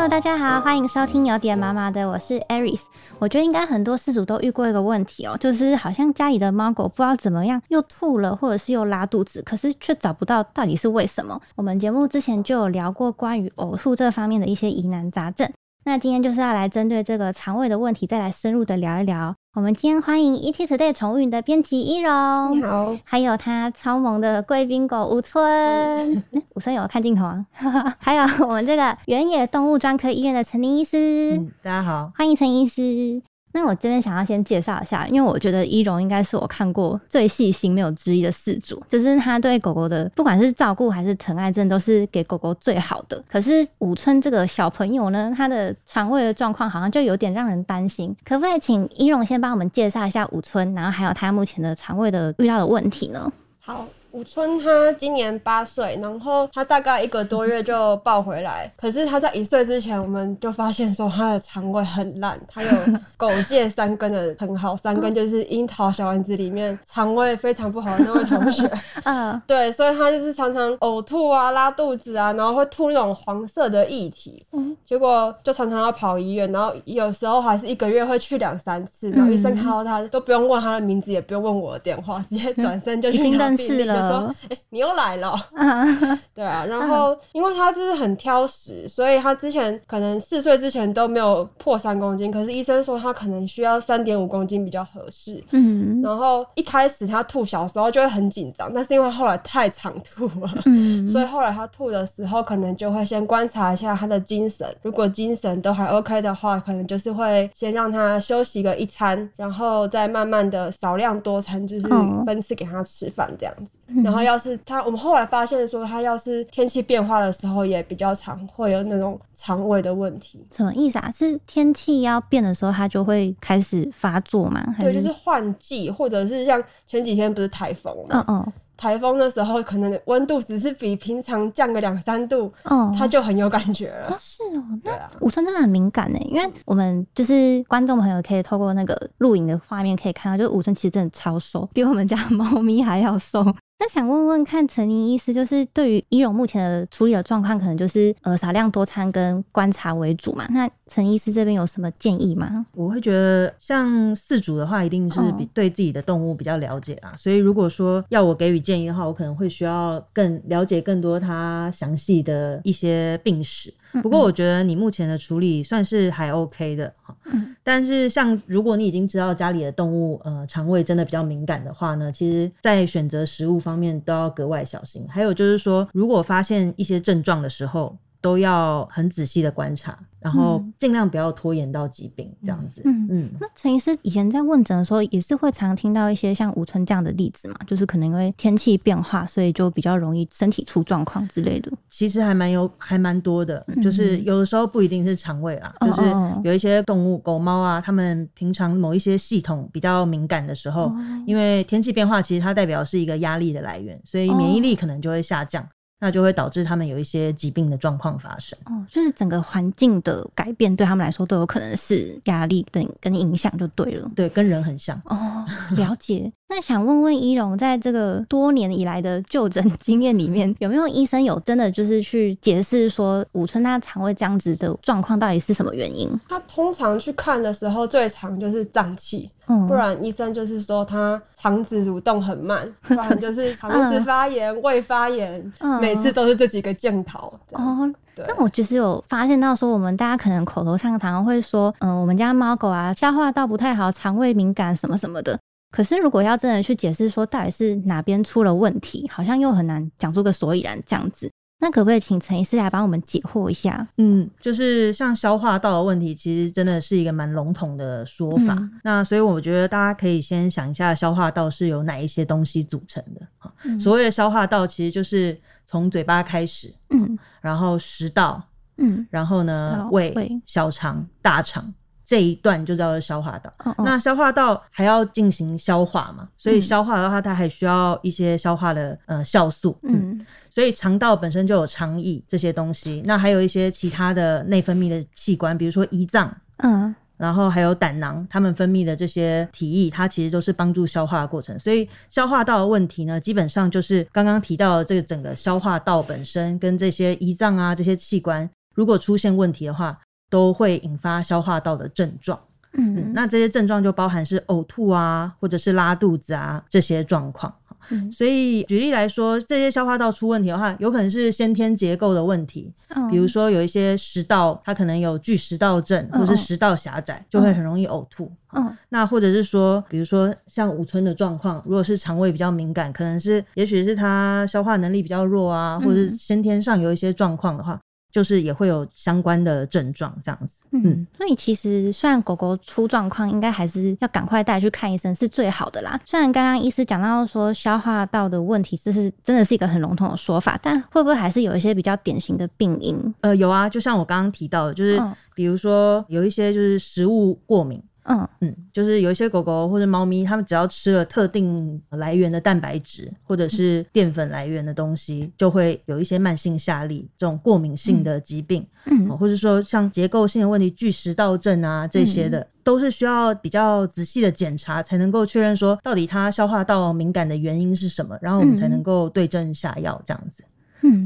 Hello，大家好，欢迎收听有点麻麻的，我是 Aris。我觉得应该很多饲主都遇过一个问题哦，就是好像家里的猫狗不知道怎么样又吐了，或者是又拉肚子，可是却找不到到底是为什么。我们节目之前就有聊过关于呕吐这方面的一些疑难杂症，那今天就是要来针对这个肠胃的问题，再来深入的聊一聊。我们今天欢迎 ET Today 宠物云的编辑一荣，你好，还有他超萌的贵宾狗吴春，吴春有看镜头啊，还有我们这个原野动物专科医院的陈林医师，嗯，大家好，欢迎陈医师。那我这边想要先介绍一下，因为我觉得一荣应该是我看过最细心、没有之一的饲主，就是他对狗狗的不管是照顾还是疼爱，真的都是给狗狗最好的。可是武春这个小朋友呢，他的肠胃的状况好像就有点让人担心。可不可以请一荣先帮我们介绍一下武春，然后还有他目前的肠胃的遇到的问题呢？好。武春他今年八岁，然后他大概一个多月就抱回来。可是他在一岁之前，我们就发现说他的肠胃很烂，他有狗界三根的很好，三根就是樱桃小丸子里面肠胃非常不好的那位同学。嗯，对，所以他就是常常呕吐啊、拉肚子啊，然后会吐那种黄色的液体。嗯，结果就常常要跑医院，然后有时候还是一个月会去两三次，然后医生看到他都不用问他的名字，也不用问我的电话，直接转身就去认识了。说，哎，你又来了，对啊，然后因为他就是很挑食，所以他之前可能四岁之前都没有破三公斤，可是医生说他可能需要三点五公斤比较合适。嗯，然后一开始他吐，小时候就会很紧张，但是因为后来太常吐了，嗯，所以后来他吐的时候，可能就会先观察一下他的精神，如果精神都还 OK 的话，可能就是会先让他休息个一餐，然后再慢慢的少量多餐，就是分次给他吃饭这样子。然后要是他，我们后来发现说，他要是天气变化的时候，也比较常会有那种肠胃的问题。什么意思啊？是天气要变的时候，它就会开始发作吗？对，就是换季，或者是像前几天不是台风吗？嗯嗯。台风的时候，可能温度只是比平常降个两三度，嗯，他就很有感觉了。是哦，那武春真的很敏感呢，因为我们就是观众朋友可以透过那个录影的画面可以看到，就是武春其实真的超瘦，比我们家猫咪还要瘦。那想问问看，陈宁医师，就是对于伊荣目前的处理的状况，可能就是呃少量多餐跟观察为主嘛？那陈医师这边有什么建议吗？我会觉得，像饲主的话，一定是比对自己的动物比较了解啦。所以如果说要我给予建议的话，我可能会需要更了解更多它详细的一些病史。不过我觉得你目前的处理算是还 OK 的哈，但是像如果你已经知道家里的动物呃肠胃真的比较敏感的话呢，其实在选择食物方面都要格外小心。还有就是说，如果发现一些症状的时候，都要很仔细的观察。然后尽量不要拖延到疾病这样子。嗯嗯。那陈医师以前在问诊的时候，也是会常听到一些像吴春这样的例子嘛，就是可能因为天气变化，所以就比较容易身体出状况之类的。其实还蛮有，还蛮多的，就是有的时候不一定是肠胃啦，就是有一些动物，狗猫啊，它们平常某一些系统比较敏感的时候，因为天气变化，其实它代表是一个压力的来源，所以免疫力可能就会下降。那就会导致他们有一些疾病的状况发生。哦，就是整个环境的改变对他们来说都有可能是压力跟跟影响就对了。对，跟人很像。哦，了解。那想问问一荣，在这个多年以来的就诊经验里面，有没有医生有真的就是去解释说武春他肠胃这样子的状况到底是什么原因？他通常去看的时候，最常就是胀气，不然医生就是说他肠子蠕动很慢，不然就是肠子发炎、胃发炎，每次都是这几个镜头。哦，对。那我其实有发现到说，我们大家可能口头上常常会说，嗯，我们家猫狗啊，消化道不太好，肠胃敏感什么什么的。可是，如果要真的去解释说到底是哪边出了问题，好像又很难讲出个所以然这样子。那可不可以请陈医师来帮我们解惑一下？嗯，就是像消化道的问题，其实真的是一个蛮笼统的说法。那所以我觉得大家可以先想一下，消化道是由哪一些东西组成的？所谓的消化道，其实就是从嘴巴开始，嗯，然后食道，嗯，然后呢胃、小肠、大肠。这一段就叫做消化道。那消化道还要进行消化嘛？所以消化的话，它还需要一些消化的呃酵素。嗯，所以肠道本身就有肠液这些东西。那还有一些其他的内分泌的器官，比如说胰脏，嗯，然后还有胆囊，它们分泌的这些体液，它其实都是帮助消化的过程。所以消化道的问题呢，基本上就是刚刚提到的这个整个消化道本身跟这些胰脏啊这些器官。如果出现问题的话，都会引发消化道的症状。嗯，那这些症状就包含是呕吐啊，或者是拉肚子啊这些状况。所以举例来说，这些消化道出问题的话，有可能是先天结构的问题，比如说有一些食道它可能有巨食道症，或是食道狭窄，就会很容易呕吐。嗯，那或者是说，比如说像五村的状况，如果是肠胃比较敏感，可能是也许是他消化能力比较弱啊，或者是先天上有一些状况的话。就是也会有相关的症状这样子，嗯，所以其实虽然狗狗出状况，应该还是要赶快带去看医生是最好的啦。虽然刚刚医师讲到说消化道的问题，这是真的是一个很笼统的说法，但会不会还是有一些比较典型的病因？呃，有啊，就像我刚刚提到的，就是比如说有一些就是食物过敏。嗯。嗯，就是有一些狗狗或者猫咪，它们只要吃了特定来源的蛋白质或者是淀粉来源的东西，就会有一些慢性下痢这种过敏性的疾病，嗯，或者说像结构性的问题，巨食道症啊这些的，都是需要比较仔细的检查才能够确认说到底它消化道敏感的原因是什么，然后我们才能够对症下药这样子。嗯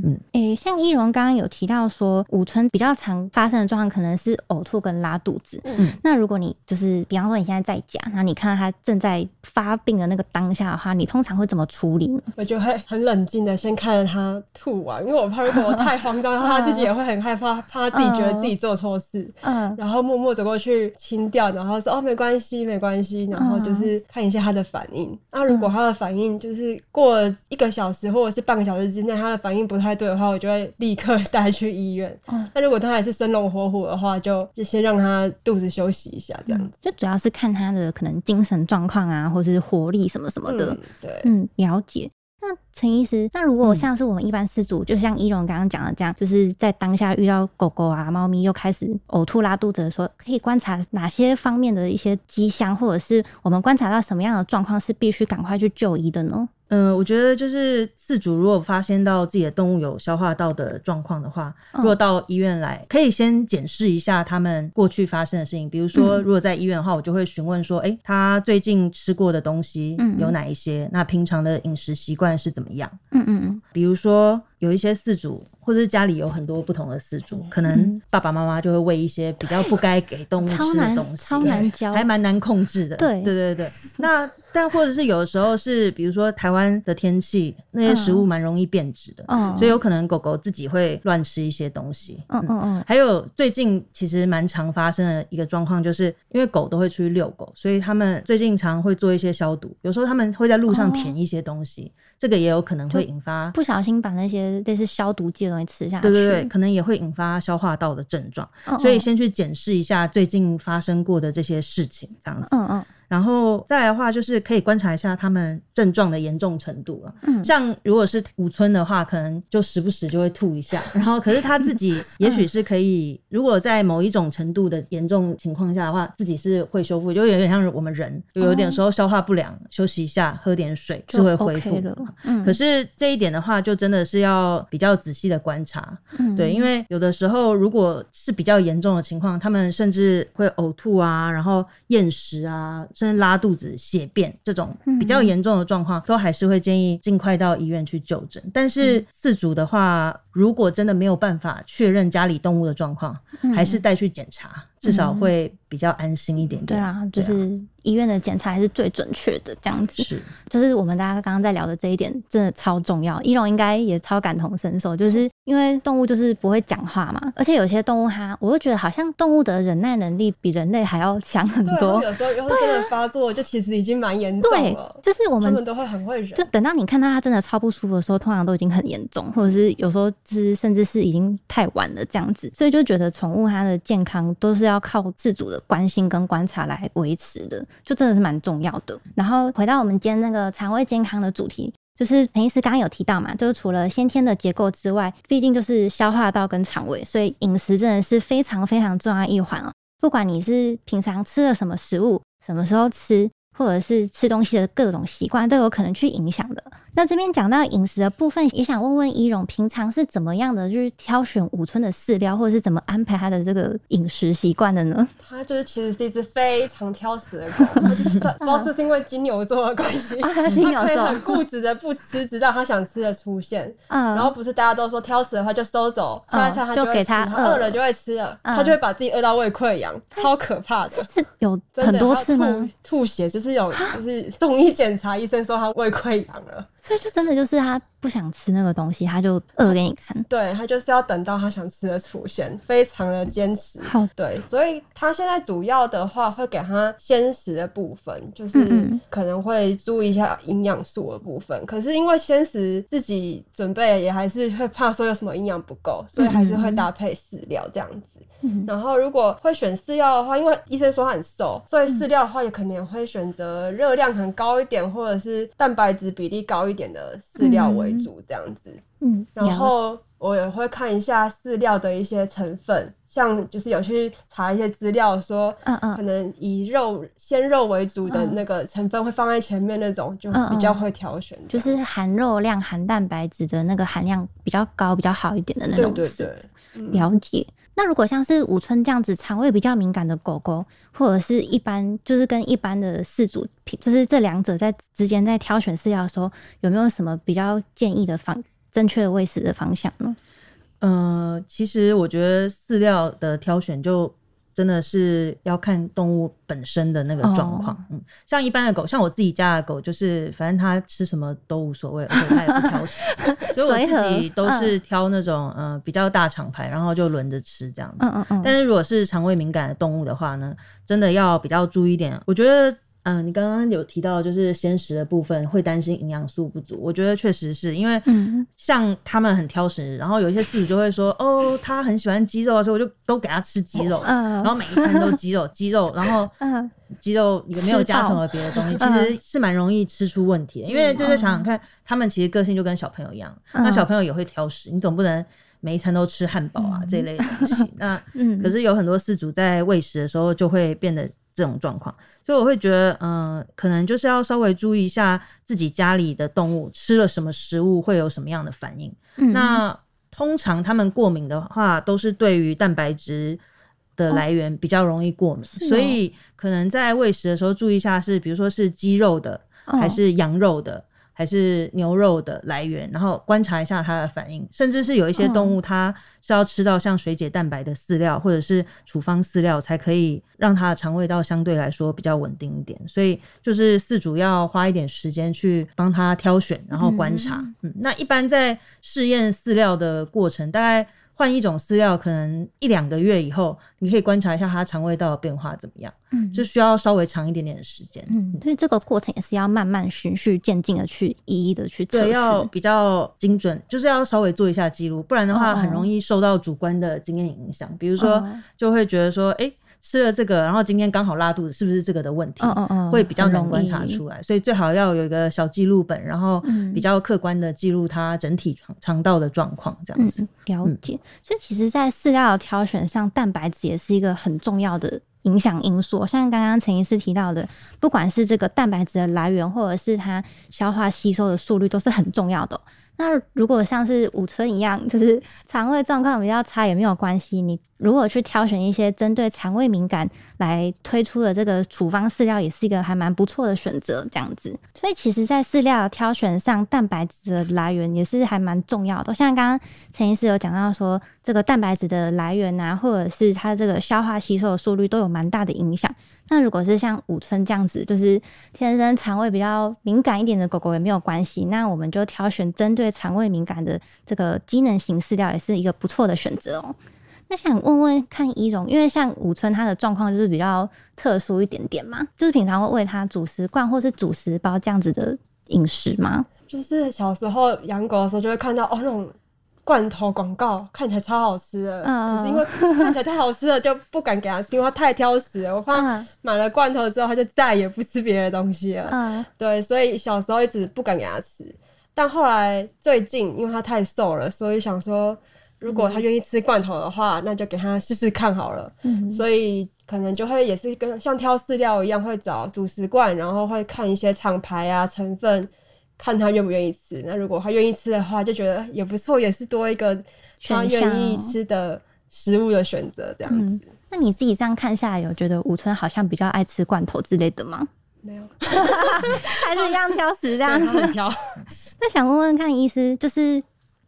嗯，诶，像易容刚刚有提到说，五春比较常发生的状况可能是呕吐跟拉肚子。嗯，那如果你就是比方说你现在在家，那你看到他正在发病的那个当下的话，你通常会怎么处理呢？我就会很冷静的先看着他吐完，因为我怕如果我太慌张，他自己也会很害怕，怕他自己觉得自己做错事。嗯，然后默默走过去清掉，然后说哦没关系没关系，然后就是看一下他的反应。那如果他的反应就是过了一个小时或者是半个小时之内，他的反应不太对的话，我就会立刻带去医院。那如果他还是生龙活虎的话，就就先让他肚子休息一下，这样子。就主要是看他的可能精神状况啊，或者是活力什么什么的。对，嗯，了解。那陈医师，那如果像是我们一般失主，就像伊荣刚刚讲的这样，就是在当下遇到狗狗啊、猫咪又开始呕吐、拉肚子的时候，可以观察哪些方面的一些迹象，或者是我们观察到什么样的状况是必须赶快去就医的呢？嗯，我觉得就是饲主如果发现到自己的动物有消化道的状况的话，如果到医院来，可以先检视一下他们过去发生的事情。比如说，如果在医院的话，我就会询问说，哎，他最近吃过的东西有哪一些？那平常的饮食习惯是怎么样？嗯嗯嗯。比如说，有一些饲主或者是家里有很多不同的饲主，可能爸爸妈妈就会喂一些比较不该给动物吃的东西，超难教，还蛮难控制的。对对对对，那。但或者是有的时候是，比如说台湾的天气，那些食物蛮容易变质的，所以有可能狗狗自己会乱吃一些东西。嗯嗯嗯。还有最近其实蛮常发生的一个状况，就是因为狗都会出去遛狗，所以他们最近常会做一些消毒。有时候他们会在路上舔一些东西，这个也有可能会引发不小心把那些类似消毒剂的东西吃下去。对对对，可能也会引发消化道的症状。所以先去检视一下最近发生过的这些事情，这样子。嗯嗯。然后再来的话，就是可以观察一下他们症状的严重程度了。嗯，像如果是五村的话，可能就时不时就会吐一下。然后，可是他自己 也许是可以，如果在某一种程度的严重情况下的话，自己是会修复，就有点像我们人，就有点时候消化不良，休息一下，喝点水就会恢复的。嗯，可是这一点的话，就真的是要比较仔细的观察。嗯，对，因为有的时候如果是比较严重的情况，他们甚至会呕吐啊，然后厌食啊。甚至拉肚子、血便这种比较严重的状况，都还是会建议尽快到医院去就诊。但是四组的话，如果真的没有办法确认家里动物的状况，还是带去检查。至少会比较安心一点点。对啊，就是医院的检查还是最准确的，这样子。是，就是我们大家刚刚在聊的这一点，真的超重要。一龙应该也超感同身受，就是因为动物就是不会讲话嘛，而且有些动物它，我会觉得好像动物的忍耐能力比人类还要强很多。有时候有时候真的发作，就其实已经蛮严重了。就是我们都会很会忍，就等到你看到它真的超不舒服的时候，通常都已经很严重，或者是有时候就是甚至是已经太晚了这样子。所以就觉得宠物它的健康都是要。靠自主的关心跟观察来维持的，就真的是蛮重要的。然后回到我们今天那个肠胃健康的主题，就是陈医师刚刚有提到嘛，就是除了先天的结构之外，毕竟就是消化道跟肠胃，所以饮食真的是非常非常重要一环哦。不管你是平常吃了什么食物，什么时候吃，或者是吃东西的各种习惯都有可能去影响的。那这边讲到饮食的部分，也想问问伊荣，平常是怎么样的，就是挑选五村的饲料，或者是怎么安排他的这个饮食习惯的呢？他就是其实是一只非常挑食的狗，不知道是因为金牛座的关系，金牛座很固执的不吃，直到他想吃的出现。嗯，然后不是大家都说挑食的话就收走，下一餐他就给他饿了就会吃了，他就会把自己饿到胃溃疡，超可怕的。是有很多次吗？吐血就是有，就是中医检查，医生说他胃溃疡了。所以就真的就是他不想吃那个东西，他就饿给你看。对他就是要等到他想吃的出现，非常的坚持。好，对，所以他现在主要的话会给他鲜食的部分，就是可能会注意一下营养素的部分。可是因为鲜食自己准备也还是会怕说有什么营养不够，所以还是会搭配饲料这样子。然后如果会选饲料的话，因为医生说他很瘦，所以饲料的话也可能会选择热量很高一点，或者是蛋白质比例高一点的饲料为主，这样子。嗯，然后我也会看一下饲料的一些成分，像就是有去查一些资料说，嗯嗯，可能以肉鲜肉为主的那个成分会放在前面那种，就比较会挑选，就是含肉量、含蛋白质的那个含量比较高、比较好一点的那种。对对对，了解。那如果像是五春这样子肠胃比较敏感的狗狗，或者是一般就是跟一般的饲主，就是这两者在之间在挑选饲料的时候，有没有什么比较建议的方正确喂食的方向呢？呃，其实我觉得饲料的挑选就。真的是要看动物本身的那个状况，嗯，像一般的狗，像我自己家的狗，就是反正它吃什么都无所谓，而且它也不挑食，所以我自己都是挑那种嗯比较大厂牌，然后就轮着吃这样子。嗯嗯嗯。但是如果是肠胃敏感的动物的话呢，真的要比较注意点，我觉得。嗯，你刚刚有提到就是鲜食的部分会担心营养素不足，我觉得确实是因为，像他们很挑食，然后有一些饲主就会说，哦，他很喜欢鸡肉所以，我就都给他吃鸡肉，然后每一餐都鸡肉，鸡肉，然后 鸡肉也没有加什么别的东西，其实是蛮容易吃出问题的。因为就是想想看，他们其实个性就跟小朋友一样，那小朋友也会挑食，你总不能每一餐都吃汉堡啊这类东西。那 可是有很多饲主在喂食的时候就会变得这种状况。所以我会觉得，嗯，可能就是要稍微注意一下自己家里的动物吃了什么食物会有什么样的反应。那通常他们过敏的话，都是对于蛋白质的来源比较容易过敏，所以可能在喂食的时候注意一下，是比如说是鸡肉的还是羊肉的。还是牛肉的来源，然后观察一下它的反应，甚至是有一些动物，它是要吃到像水解蛋白的饲料或者是处方饲料，才可以让它的肠胃道相对来说比较稳定一点。所以就是饲主要花一点时间去帮它挑选，然后观察。嗯，那一般在试验饲料的过程，大概。换一种饲料，可能一两个月以后，你可以观察一下它肠胃道的变化怎么样。嗯，就需要稍微长一点点的时间。嗯，所以这个过程也是要慢慢循序渐进的去一一的去测试，要比较精准，就是要稍微做一下记录，不然的话很容易受到主观的经验影响。比如说，就会觉得说，哎。吃了这个，然后今天刚好拉肚子，是不是这个的问题？嗯嗯嗯，会比较难观察出来，所以最好要有一个小记录本，然后比较客观的记录它整体肠肠道的状况，这样子了解。所以其实，在饲料的挑选上，蛋白质也是一个很重要的影响因素。像刚刚陈医师提到的，不管是这个蛋白质的来源，或者是它消化吸收的速率，都是很重要的。那如果像是五村一样，就是 肠胃状况比较差也没有关系。你如果去挑选一些针对肠胃敏感来推出的这个处方饲料，也是一个还蛮不错的选择。这样子，所以其实，在饲料挑选上，蛋白质的来源也是还蛮重要的。像刚刚陈医师有讲到说，这个蛋白质的来源啊，或者是它这个消化吸收的速率，都有蛮大的影响。那如果是像五村这样子，就是天生肠胃比较敏感一点的狗狗也没有关系，那我们就挑选针对肠胃敏感的这个机能型饲料，也是一个不错的选择哦。那想问问看一荣，因为像五村他的状况就是比较特殊一点点嘛，就是平常会喂他主食罐或是主食包这样子的饮食吗？就是小时候养狗的时候就会看到哦那种。罐头广告看起来超好吃的，可是因为看起来太好吃了，就不敢给他吃，因为他太挑食了。我怕买了罐头之后，他就再也不吃别的东西了。嗯对，所以小时候一直不敢给他吃。但后来最近，因为他太瘦了，所以想说，如果他愿意吃罐头的话，那就给他试试看好了。嗯所以可能就会也是跟像挑饲料一样，会找主食罐，然后会看一些厂牌啊成分，看他愿不愿意吃。那如果他愿意吃的话，就觉得也不错，也是多一个他愿意吃的食物的选择这样子。那你自己这样看下来，有觉得武村好像比较爱吃罐头之类的吗？没有，还是一样挑食这样子挑。那想问问看，医师就是。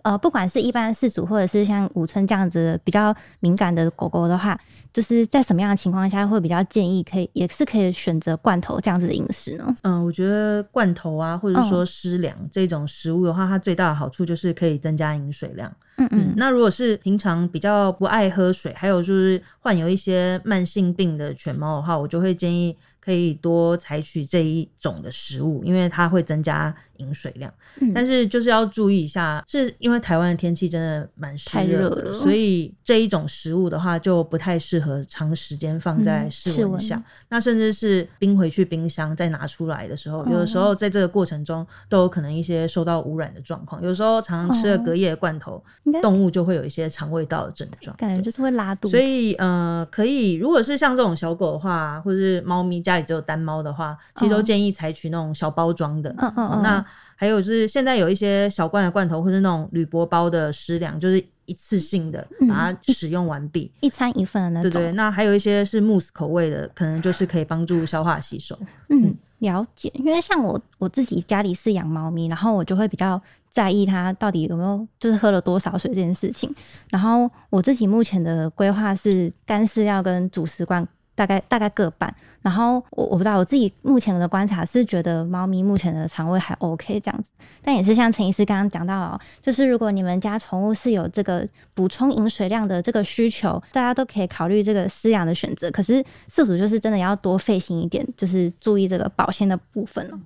呃，不管是一般饲主，或者是像五村这样子比较敏感的狗狗的话，就是在什么样的情况下会比较建议可以，也是可以选择罐头这样子的饮食呢？嗯，我觉得罐头啊，或者说湿粮这种食物的话，它最大的好处就是可以增加饮水量。嗯嗯。那如果是平常比较不爱喝水，还有就是患有一些慢性病的犬猫的话，我就会建议。可以多采取这一种的食物，因为它会增加饮水量。但是就是要注意一下，是因为台湾的天气真的蛮湿热的，所以这一种食物的话就不太适合长时间放在室温下。那甚至是冰回去冰箱再拿出来的时候，有的时候在这个过程中都有可能一些受到污染的状况。有时候常常吃了隔夜的罐头，动物就会有一些肠胃道的症状，感觉就是会拉肚子。所以呃，可以如果是像这种小狗的话，或者是猫咪家里。只有单猫的话，其实都建议采取那种小包装的。嗯嗯嗯。那还有就是现在有一些小罐的罐头，或者那种铝箔包的食粮，就是一次性的把它使用完毕，一餐一份的那种。对对。那还有一些是慕斯口味的，可能就是可以帮助消化吸收。嗯，了解。因为像我我自己家里是养猫咪，然后我就会比较在意它到底有没有就是喝了多少水这件事情。然后我自己目前的规划是干饲料跟主食罐。大概大概各半，然后我我不知道我自己目前的观察是觉得猫咪目前的肠胃还 OK 这样子，但也是像陈医师刚刚讲到，哦就是如果你们家宠物是有这个补充饮水量的这个需求，大家都可以考虑这个饲养的选择。可是饲主就是真的要多费心一点，就是注意这个保鲜的部分哦。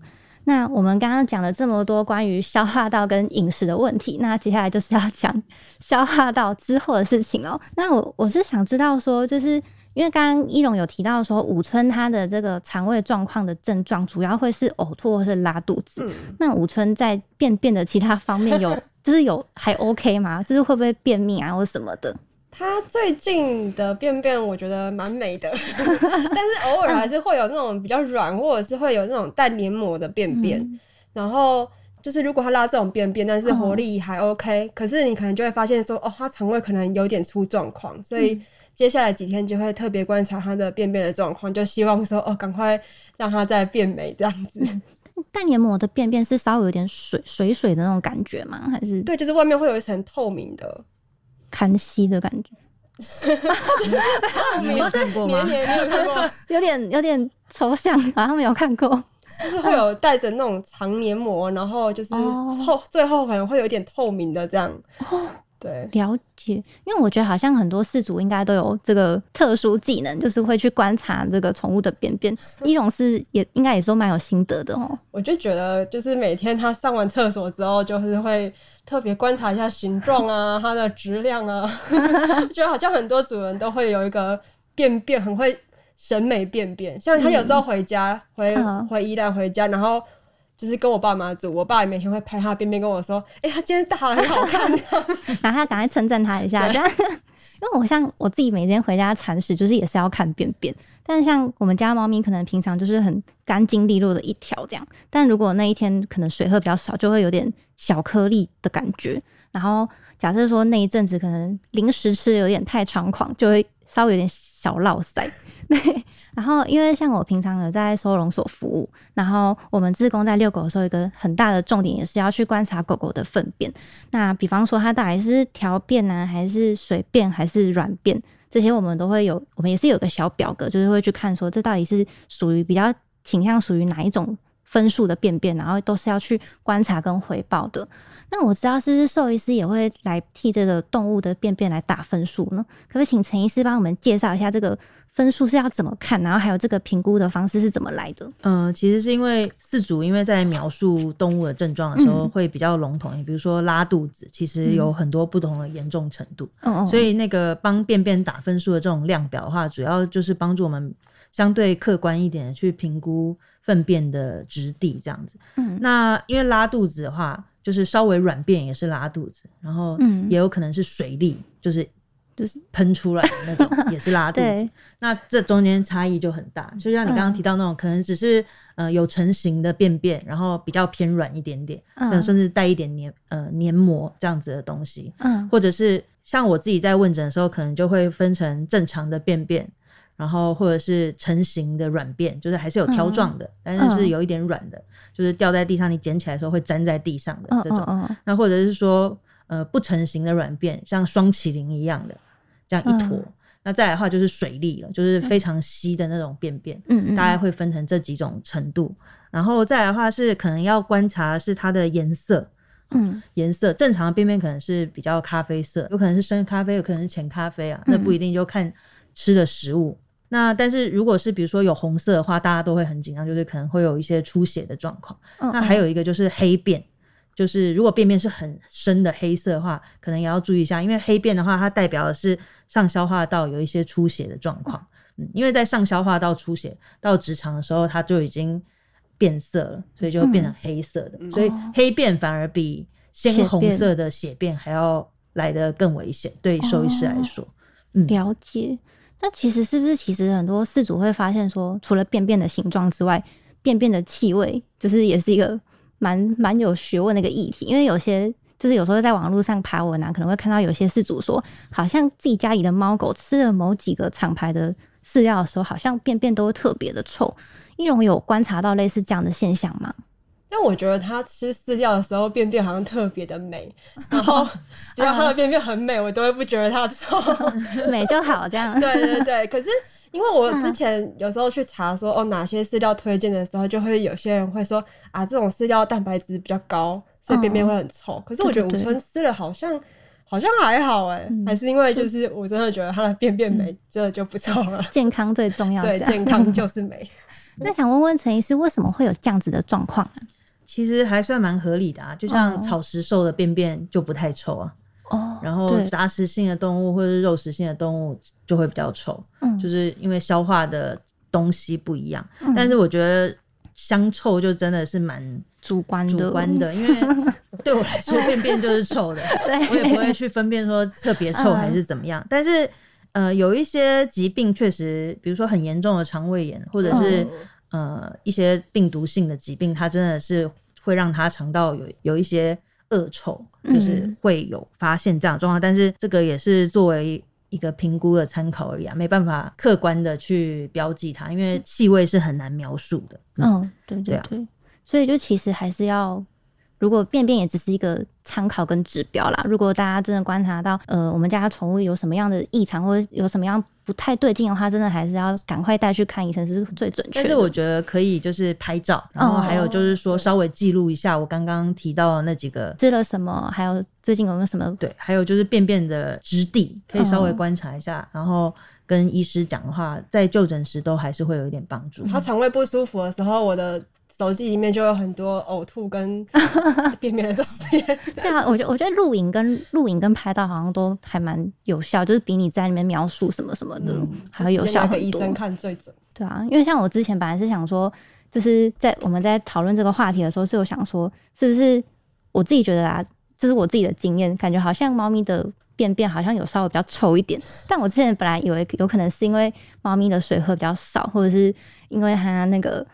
那我们刚刚讲了这么多关于消化道跟饮食的问题，那接下来就是要讲消化道之后的事情哦。那我我是想知道说，就是。因为刚刚一龙有提到说，武村他的这个肠胃状况的症状主要会是呕吐或是拉肚子。那武村在便便的其他方面有，就是有还 OK 吗？就是会不会便秘啊或什么的？他最近的便便我觉得蛮美的，但是偶尔还是会有那种比较软，或者是会有那种带黏膜的便便。然后就是如果他拉这种便便，但是活力还 OK，可是你可能就会发现说，哦，他肠胃可能有点出状况，所以。接下来几天就会特别观察他的便便的状况，就希望说哦，赶快让他再变美这样子。蛋黏膜的便便是稍微有点水水水的那种感觉吗？还是对，就是外面会有一层透明的看稀的感觉。你有看过吗？有点有点抽象，好像没有看过。就是会有带着那种长黏膜，然后就是后最后可能会有点透明的这样。对，了解，因为我觉得好像很多饲主应该都有这个特殊技能，就是会去观察这个宠物的便便。一种是也应该也是都蛮有心得的哦。我就觉得，就是每天它上完厕所之后，就是会特别观察一下形状啊，它的质量啊，觉得好像很多主人都会有一个便便很会审美便便，像他有时候回家回回宜兰回家，然后。就是跟我爸妈住，我爸也每天会拍他便便跟我说：“哎，他今天大了很好看。” 然后他赶快称赞他一下，这样。因为我像我自己每天回家铲屎，就是也是要看便便。但是像我们家猫咪，可能平常就是很干净利落的一条这样。但如果那一天可能水喝比较少，就会有点小颗粒的感觉。然后假设说那一阵子可能零食吃有点太猖狂，就会稍微有点小落塞。对。然后，因为像我平常有在收容所服务，然后我们自工在遛狗的时候，一个很大的重点也是要去观察狗狗的粪便。那比方说，它到底是条便呢，还是水便，还是软便，这些我们都会有，我们也是有个小表格，就是会去看说，这到底是属于比较倾向属于哪一种分数的便便，然后都是要去观察跟回报的。那我知道是不是兽医师也会来替这个动物的便便来打分数呢？可不可以请陈医师帮我们介绍一下这个？分数是要怎么看？然后还有这个评估的方式是怎么来的？嗯，其实是因为饲主因为在描述动物的症状的时候会比较笼统，你比如说拉肚子，其实有很多不同的严重程度。嗯所以那个帮便便打分数的这种量表的话，主要就是帮助我们相对客观一点去评估粪便的质地这样子。嗯。那因为拉肚子的话，就是稍微软便也是拉肚子，然后也有可能是水力，就是。就是喷出来的那种，也是拉肚子。那这中间差异就很大，就像你刚刚提到那种，可能只是呃有成型的便便，然后比较偏软一点点，嗯，甚至带一点黏呃黏膜这样子的东西，嗯，或者是像我自己在问诊的时候，可能就会分成正常的便便，然后或者是成型的软便，就是还是有条状的，但是是有一点软的，就是掉在地上你捡起来的时候会粘在地上的这种。那或者是说呃不成型的软便，像双麒麟一样的。这样一坨，那再来的话就是水粒了，就是非常稀的那种便便，大概会分成这几种程度，然后再来的话是可能要观察是它的颜色，嗯，颜色正常的便便可能是比较咖啡色，有可能是深咖啡，有可能是浅咖啡啊，那不一定就看吃的食物。那但是如果是比如说有红色的话，大家都会很紧张，就是可能会有一些出血的状况。那还有一个就是黑便。就是如果便便是很深的黑色的话，可能也要注意一下，因为黑便的话，它代表的是上消化道有一些出血的状况。嗯，因为在上消化道出血到直肠的时候，它就已经变色了，所以就变成黑色的。所以黑便反而比鲜红色的血便还要来得更危险，对兽医师来说。嗯，了解。那其实是不是其实很多事主会发现说，除了便便的形状之外，便便的气味就是也是一个。蛮蛮有学问的一个议题，因为有些就是有时候在网络上爬文啊，可能会看到有些事主说，好像自己家里的猫狗吃了某几个厂牌的饲料的时候，好像便便都会特别的臭。一荣有观察到类似这样的现象吗？但我觉得它吃饲料的时候便便好像特别的美，然后 只要它的便便很美，我都会不觉得它臭，美就好这样。对对对，可是。因为我之前有时候去查说哦哪些饲料推荐的时候，就会有些人会说啊这种饲料蛋白质比较高，所以便便会很臭。可是我觉得五春吃了好像好像还好哎，还是因为就是我真的觉得它的便便美，这就不臭了。健康最重要，对，健康就是美。那想问问陈医师，为什么会有这样子的状况呢？其实还算蛮合理的啊，就像草食兽的便便就不太臭啊。哦，然后杂食性的动物或者是肉食性的动物就会比较臭，嗯，就是因为消化的东西不一样。但是我觉得香臭就真的是蛮主观主观的，因为 对我来说便便就是臭的，我也不会去分辨说特别臭还是怎么样。但是呃，有一些疾病确实，比如说很严重的肠胃炎，或者是呃一些病毒性的疾病，它真的是会让他肠道有有一些。恶臭就是会有发现这样状况，但是这个也是作为一个评估的参考而已啊，没办法客观的去标记它，因为气味是很难描述的。嗯，对对对，所以就其实还是要。如果便便也只是一个参考跟指标啦，如果大家真的观察到，呃，我们家宠物有什么样的异常或者有什么样不太对劲的话，真的还是要赶快带去看医生是最准确。但是我觉得可以就是拍照，然后还有就是说稍微记录一下我刚刚提到的那几个吃了什么，还有最近有没有什么对，还有就是便便的质地，可以稍微观察一下，然后跟医师讲的话，在就诊时都还是会有一点帮助。他肠胃不舒服的时候，我的。手机里面就有很多呕吐跟 便便的照片。对啊，我觉我觉得录影跟录影跟拍到好像都还蛮有效，就是比你在里面描述什么什么的还要有效很多。医生看最准。对啊，因为像我之前本来是想说，就是在我们在讨论这个话题的时候，是有想说，是不是我自己觉得啊，这是我自己的经验，感觉好像猫咪的便便好像有稍微比较臭一点。但我之前本来以为有可能是因为猫咪的水喝比较少，或者是因为它那个。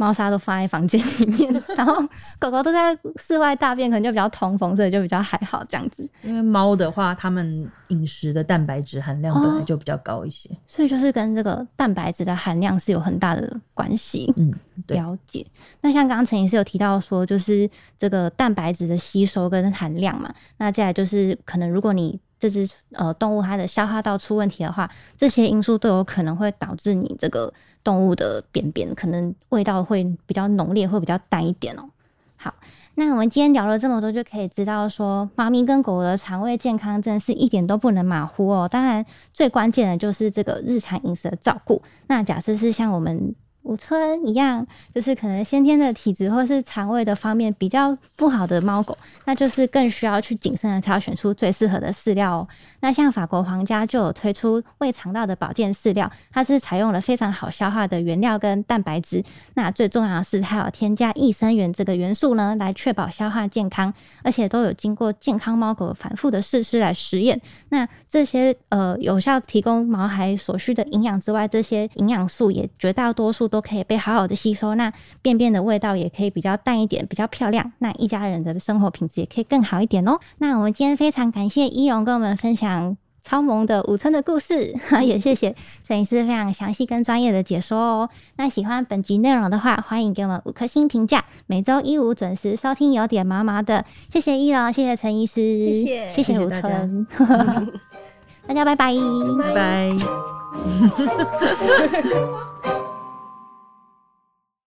猫砂都放在房间里面，然后狗狗都在室外大便，可能就比较通风，所以就比较还好这样子。因为猫的话，它们饮食的蛋白质含量本来就比较高一些，所以就是跟这个蛋白质的含量是有很大的关系。嗯，了解。那像刚刚陈医师有提到说，就是这个蛋白质的吸收跟含量嘛，那接下来就是可能如果你这只呃动物它的消化道出问题的话，这些因素都有可能会导致你这个。动物的便便可能味道会比较浓烈，会比较淡一点哦。好，那我们今天聊了这么多，就可以知道说，猫咪跟狗的肠胃健康真的是一点都不能马虎哦。当然，最关键的就是这个日常饮食的照顾。那假设是像我们五村一样，就是可能先天的体质或是肠胃的方面比较不好的猫狗，那就是更需要去谨慎的挑选出最适合的饲料哦。那像法国皇家就有推出胃肠道的保健饲料，它是采用了非常好消化的原料跟蛋白质。那最重要的是，它有添加益生元这个元素呢，来确保消化健康，而且都有经过健康猫狗反复的试吃来实验。那这些呃有效提供毛孩所需的营养之外，这些营养素也绝大多数都可以被好好的吸收。那便便的味道也可以比较淡一点，比较漂亮。那一家人的生活品质也可以更好一点哦。那我们今天非常感谢一荣跟我们分享。超萌的五村的故事，也谢谢陈医师非常详细跟专业的解说哦。那喜欢本集内容的话，欢迎给我们五颗星评价。每周一五准时收听，有点麻麻的。谢谢一荣，谢谢陈医师，谢谢，谢谢五村，大家拜拜，拜拜。